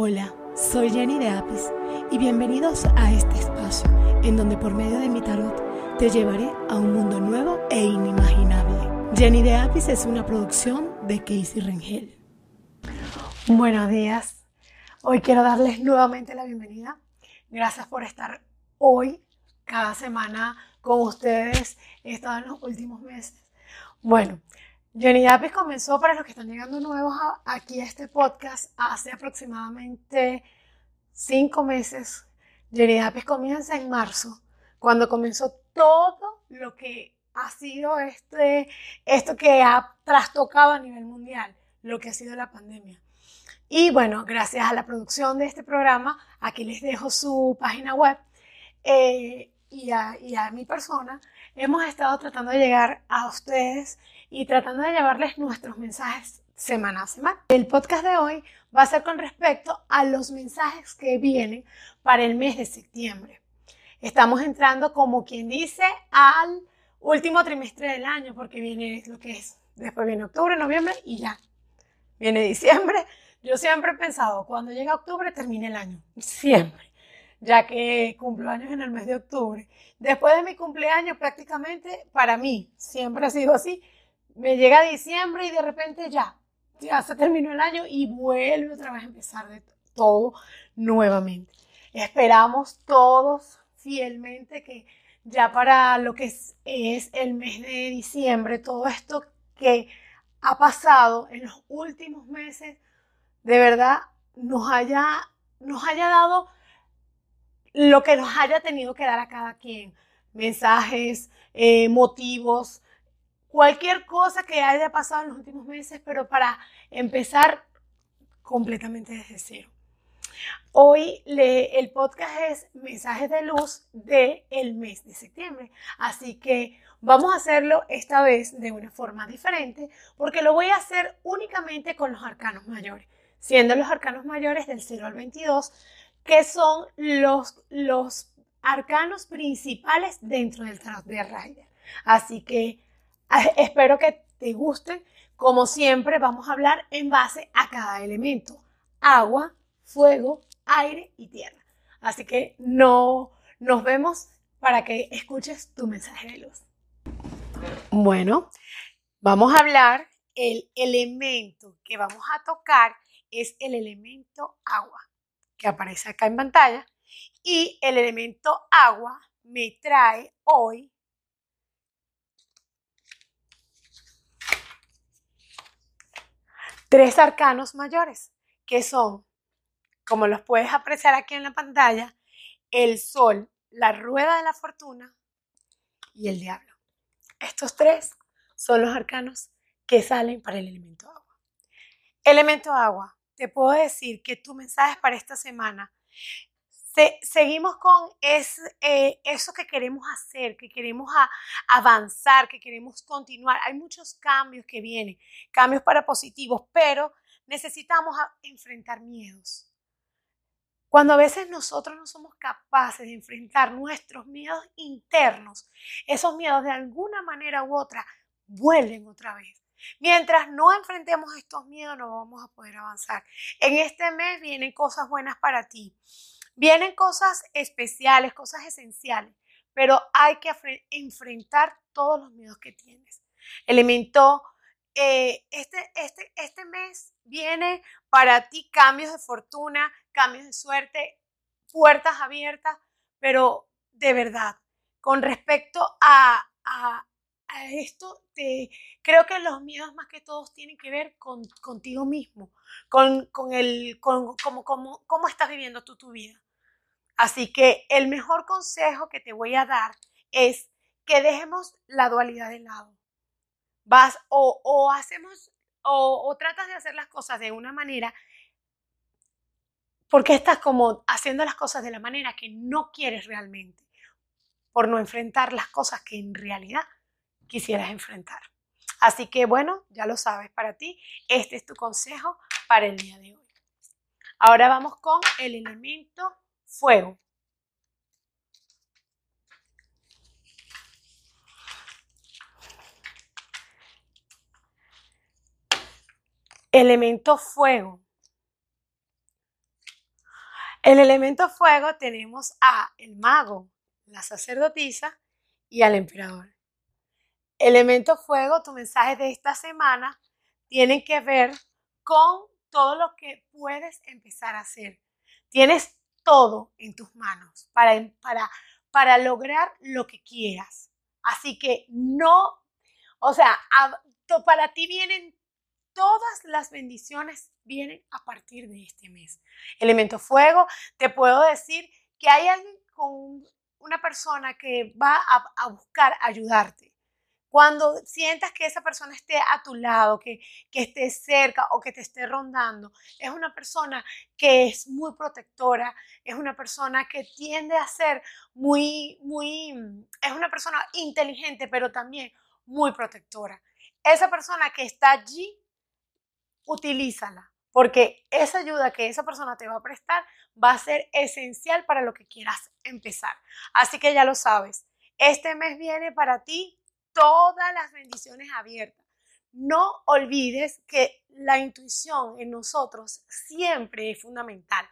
Hola, soy Jenny de Apis y bienvenidos a este espacio en donde por medio de mi tarot te llevaré a un mundo nuevo e inimaginable. Jenny de Apis es una producción de Casey Rengel. Buenos días. Hoy quiero darles nuevamente la bienvenida. Gracias por estar hoy, cada semana con ustedes. En los últimos meses. Bueno, Johnny Apis comenzó, para los que están llegando nuevos aquí a este podcast, hace aproximadamente cinco meses. Johnny Apis comienza en marzo, cuando comenzó todo lo que ha sido este, esto que ha trastocado a nivel mundial, lo que ha sido la pandemia. Y bueno, gracias a la producción de este programa, aquí les dejo su página web eh, y a mi persona, hemos estado tratando de llegar a ustedes y tratando de llevarles nuestros mensajes semana a semana. El podcast de hoy va a ser con respecto a los mensajes que vienen para el mes de septiembre. Estamos entrando, como quien dice, al último trimestre del año, porque viene lo que es, después viene octubre, noviembre y ya. Viene diciembre. Yo siempre he pensado, cuando llega octubre termina el año. Siempre. Ya que cumplo años en el mes de octubre. Después de mi cumpleaños, prácticamente, para mí, siempre ha sido así me llega diciembre y de repente ya, ya se terminó el año y vuelve otra vez a empezar de todo nuevamente. Esperamos todos fielmente que ya para lo que es, el mes de diciembre, todo esto que ha pasado en los últimos meses, de verdad nos haya, nos haya dado lo que nos haya tenido que dar a cada quien. Mensajes, eh, motivos, cualquier cosa que haya pasado en los últimos meses, pero para empezar completamente desde cero. Hoy el podcast es Mensajes de Luz del el mes de septiembre, así que vamos a hacerlo esta vez de una forma diferente, porque lo voy a hacer únicamente con los arcanos mayores, siendo los arcanos mayores del 0 al 22, que son los, los arcanos principales dentro del tarot de Rider. Así que Ah, espero que te guste. Como siempre, vamos a hablar en base a cada elemento. Agua, fuego, aire y tierra. Así que no nos vemos para que escuches tu mensaje de luz. Bueno, vamos a hablar. El elemento que vamos a tocar es el elemento agua, que aparece acá en pantalla. Y el elemento agua me trae hoy tres arcanos mayores, que son, como los puedes apreciar aquí en la pantalla, el sol, la rueda de la fortuna y el diablo. Estos tres son los arcanos que salen para el elemento agua. Elemento agua, te puedo decir que tu mensaje para esta semana seguimos con eh, eso que queremos hacer, que queremos avanzar, que queremos continuar. Hay muchos cambios que vienen, cambios para positivos, pero necesitamos enfrentar miedos. Cuando a veces nosotros no somos capaces de enfrentar nuestros miedos internos, esos miedos de alguna manera u otra vuelven otra vez. Mientras no enfrentemos estos miedos, no vamos a poder avanzar. En este mes vienen cosas buenas para ti. Vienen cosas especiales, cosas esenciales, pero hay que enfrentar todos los miedos que tienes. Elemento, eh, este, este, este mes viene para ti cambios de fortuna, cambios de suerte, puertas abiertas, pero de verdad, con respecto a, a, esto, te, creo que los miedos más que todos tienen que ver con, contigo mismo, con, con el, con, cómo, cómo estás viviendo tú tu vida. Así que el mejor consejo que te voy a dar es que dejemos la dualidad de lado. Vas o, hacemos o, tratas de hacer las cosas de una manera porque estás como haciendo las cosas de la manera que no quieres realmente, por no enfrentar las cosas que en realidad quisieras enfrentar. Así que bueno, ya lo sabes para ti, este es tu consejo para el día de hoy. Ahora vamos con el elemento fuego. Elemento fuego. El elemento fuego tenemos a el mago, la sacerdotisa y al emperador. Elemento fuego, tu mensaje de esta semana tiene que ver con todo lo que puedes empezar a hacer. Tienes todo en tus manos para, para, para lograr lo que quieras. Así que no, o sea, para ti vienen todas las bendiciones vienen a partir de este mes. Elemento fuego, te puedo decir que hay alguien con una persona que va a, a buscar ayudarte. Cuando sientas que esa persona esté a tu lado, que, que esté cerca o que te esté rondando, es una persona que es muy protectora, es una persona que tiende a ser muy, muy, es una persona inteligente, pero también muy protectora. Esa persona que está allí, utilízala, porque esa ayuda que esa persona te va a prestar va a ser esencial para lo que quieras empezar. Así que ya lo sabes, este mes viene para ti todas las bendiciones abiertas. No olvides que la intuición en nosotros siempre es fundamental.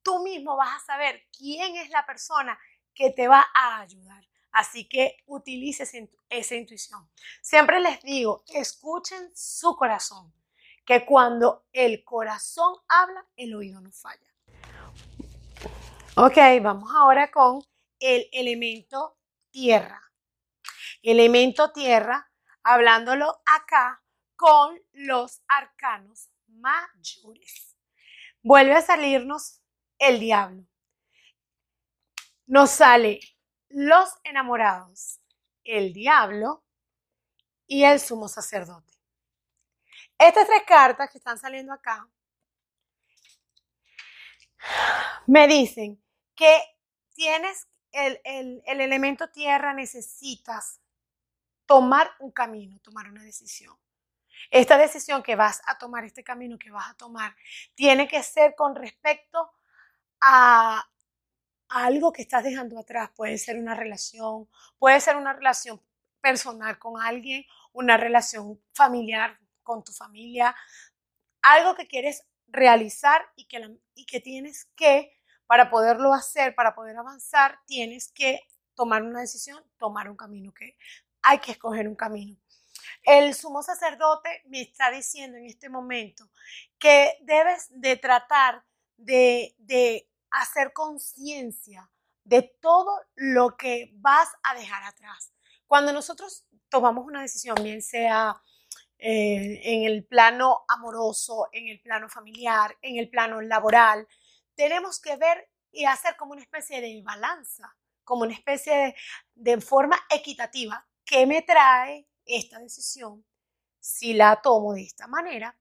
Tú mismo vas a saber quién es la persona que te va a ayudar. Así que utilices esa intuición. Siempre les digo, escuchen su corazón, que cuando el corazón habla, el oído no falla. Ok, vamos ahora con el elemento tierra elemento tierra, hablándolo acá con los arcanos mayores. Vuelve a salirnos el diablo. Nos sale los enamorados, el diablo y el sumo sacerdote. Estas tres cartas que están saliendo acá me dicen que tienes el, el, el elemento tierra, necesitas tomar un camino, tomar una decisión. Esta decisión que vas a tomar, este camino que vas a tomar, tiene que ser con respecto a, algo que estás dejando atrás. Puede ser una relación, puede ser una relación personal con alguien, una relación familiar con tu familia, algo que quieres realizar y que, y que tienes que, para poderlo hacer, para poder avanzar, tienes que tomar una decisión, tomar un camino que hay que escoger un camino. El sumo sacerdote me está diciendo en este momento que debes de tratar de, de hacer conciencia de todo lo que vas a dejar atrás. Cuando nosotros tomamos una decisión, bien sea eh, en el plano amoroso, en el plano familiar, en el plano laboral, tenemos que ver y hacer como una especie de balanza, como una especie de, de forma equitativa ¿qué me trae esta decisión si la tomo de esta manera?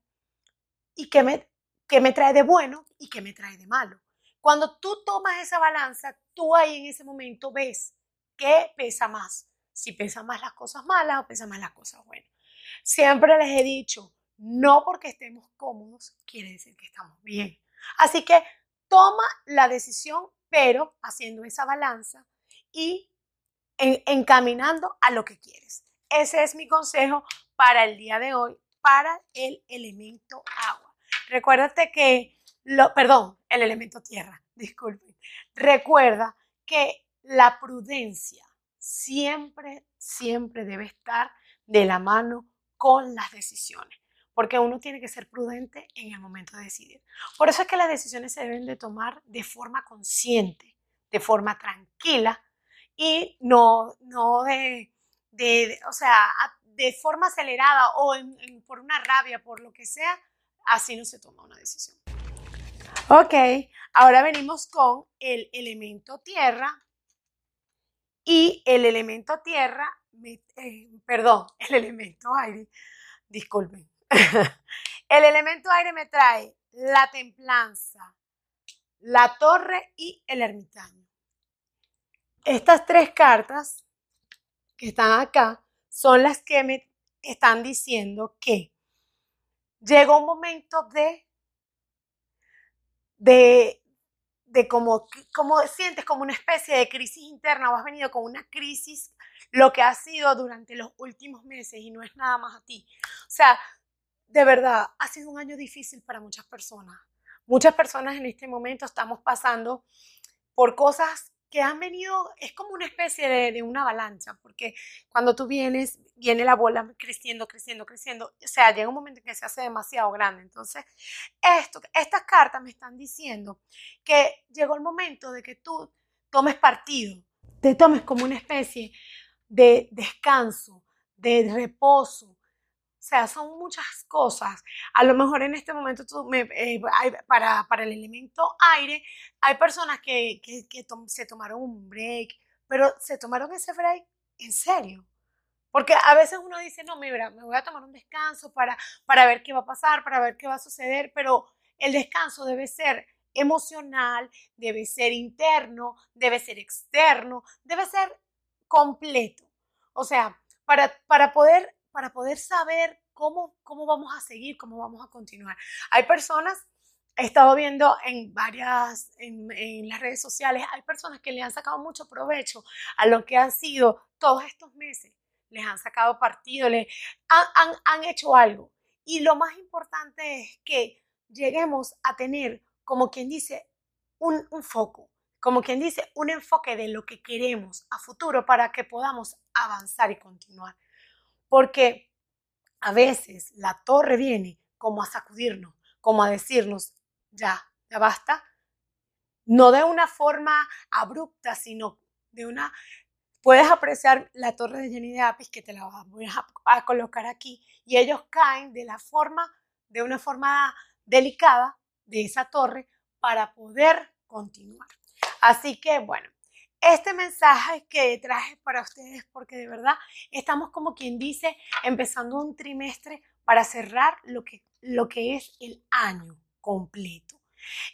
¿Y qué me, qué me trae de bueno y qué me trae de malo? Cuando tú tomas esa balanza, tú ahí en ese momento ves qué pesa más, si pesa más las cosas malas o pesa más las cosas buenas. Siempre les he dicho, no porque estemos cómodos quiere decir que estamos bien. Así que toma la decisión, pero haciendo esa balanza y encaminando a lo que quieres. Ese es mi consejo para el día de hoy, para el elemento agua. Recuérdate que, lo, perdón, el elemento tierra, disculpen. Recuerda que la prudencia siempre, siempre debe estar de la mano con las decisiones, porque uno tiene que ser prudente en el momento de decidir. Por eso es que las decisiones se deben de tomar de forma consciente, de forma tranquila, y no, no de, de, o sea, de forma acelerada o por una rabia, por lo que sea, así no se toma una decisión. Ok, ahora venimos con el elemento tierra y el elemento tierra, eh, perdón, el elemento aire, disculpen. el elemento aire me trae la templanza, la torre y el ermitaño. Estas tres cartas que están acá son las que me están diciendo que llegó un momento de, de, de como, como sientes como una especie de crisis interna o has venido con una crisis, lo que ha sido durante los últimos meses y no es nada más a ti. O sea, de verdad, ha sido un año difícil para muchas personas muchas personas en este momento estamos pasando por cosas que han venido, es como una especie de, una avalancha, porque cuando tú vienes, viene la bola creciendo, creciendo, creciendo, o sea, llega un momento en que se hace demasiado grande. Entonces, esto, estas cartas me están diciendo que llegó el momento de que tú tomes partido, te tomes como una especie de descanso, de reposo, o sea, son muchas cosas. A lo mejor en este momento tú me, eh, para, para, el elemento aire, hay personas que, que, que se tomaron un break, pero se tomaron ese break en serio. Porque a veces uno dice, no, mira, me voy a tomar un descanso para, para ver qué va a pasar, para ver qué va a suceder, pero el descanso debe ser emocional, debe ser interno, debe ser externo, debe ser completo. O sea, para, para poder para poder saber cómo, cómo vamos a seguir, cómo vamos a continuar. Hay personas, he estado viendo en varias, en, las redes sociales, hay personas que le han sacado mucho provecho a lo que han sido todos estos meses. Les han sacado partido, les han, han, han hecho algo. Y lo más importante es que lleguemos a tener, como quien dice, un, un foco, como quien dice, un enfoque de lo que queremos a futuro para que podamos avanzar y continuar porque a veces la torre viene como a sacudirnos, como a decirnos, ya, ya basta, no de una forma abrupta, sino de una... Puedes apreciar la torre de Jenny de Apis, que te la voy a, a colocar aquí, y ellos caen de la forma, de una forma delicada de esa torre para poder continuar. Así que, bueno, este mensaje que traje para ustedes porque de verdad estamos como quien dice empezando un trimestre para cerrar lo que, lo que es el año completo.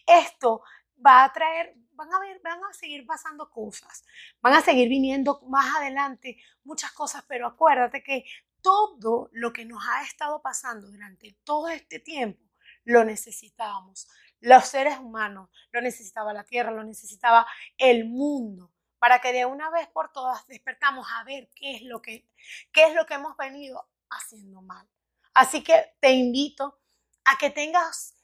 Esto va a traer, van a ver, van a seguir pasando cosas, van a seguir viniendo más adelante muchas cosas, pero acuérdate que todo lo que nos ha estado pasando durante todo este tiempo lo necesitábamos. Los seres humanos, lo necesitaba la tierra, lo necesitaba el mundo para que de una vez por todas despertamos a ver qué es lo que, qué es lo que hemos venido haciendo mal. Así que te invito a que tengas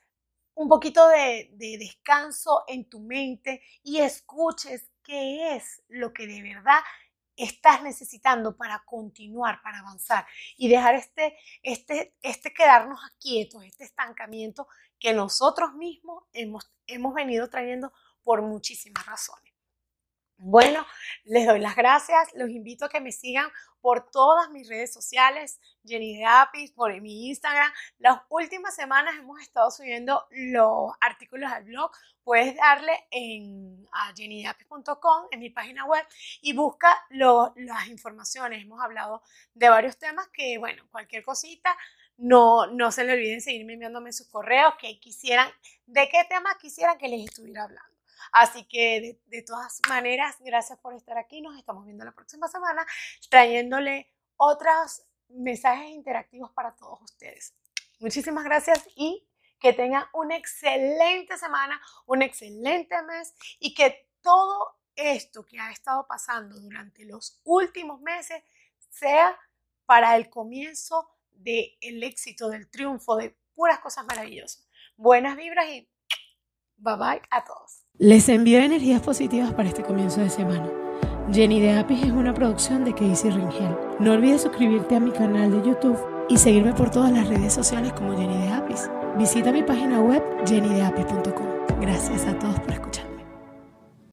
un poquito de, de descanso en tu mente y escuches qué es lo que de verdad estás necesitando para continuar, para avanzar y dejar este, este, este quedarnos quietos, este estancamiento que nosotros mismos hemos, hemos venido trayendo por muchísimas razones. Bueno, les doy las gracias. Los invito a que me sigan por todas mis redes sociales, Jenny de Apis, por mi Instagram. Las últimas semanas hemos estado subiendo los artículos al blog. Puedes darle en, a jennydeapis.com, en mi página web, y busca las informaciones. Hemos hablado de varios temas que, bueno, cualquier cosita, no, no se le olviden seguirme enviándome sus correos que quisieran, de qué tema quisieran que les estuviera hablando. Así que de, todas maneras, gracias por estar aquí. Nos estamos viendo la próxima semana trayéndole otros mensajes interactivos para todos ustedes. Muchísimas gracias y que tengan una excelente semana, un excelente mes y que todo esto que ha estado pasando durante los últimos meses sea para el comienzo del éxito, del triunfo, de puras cosas maravillosas. Buenas vibras y bye bye a todos. Les envío energías positivas para este comienzo de semana. Jenny de Apis es una producción de Casey Ringel. No olvides suscribirte a mi canal de YouTube y seguirme por todas las redes sociales como Jenny de Apis. Visita mi página web jennydeapis.com. Gracias a todos por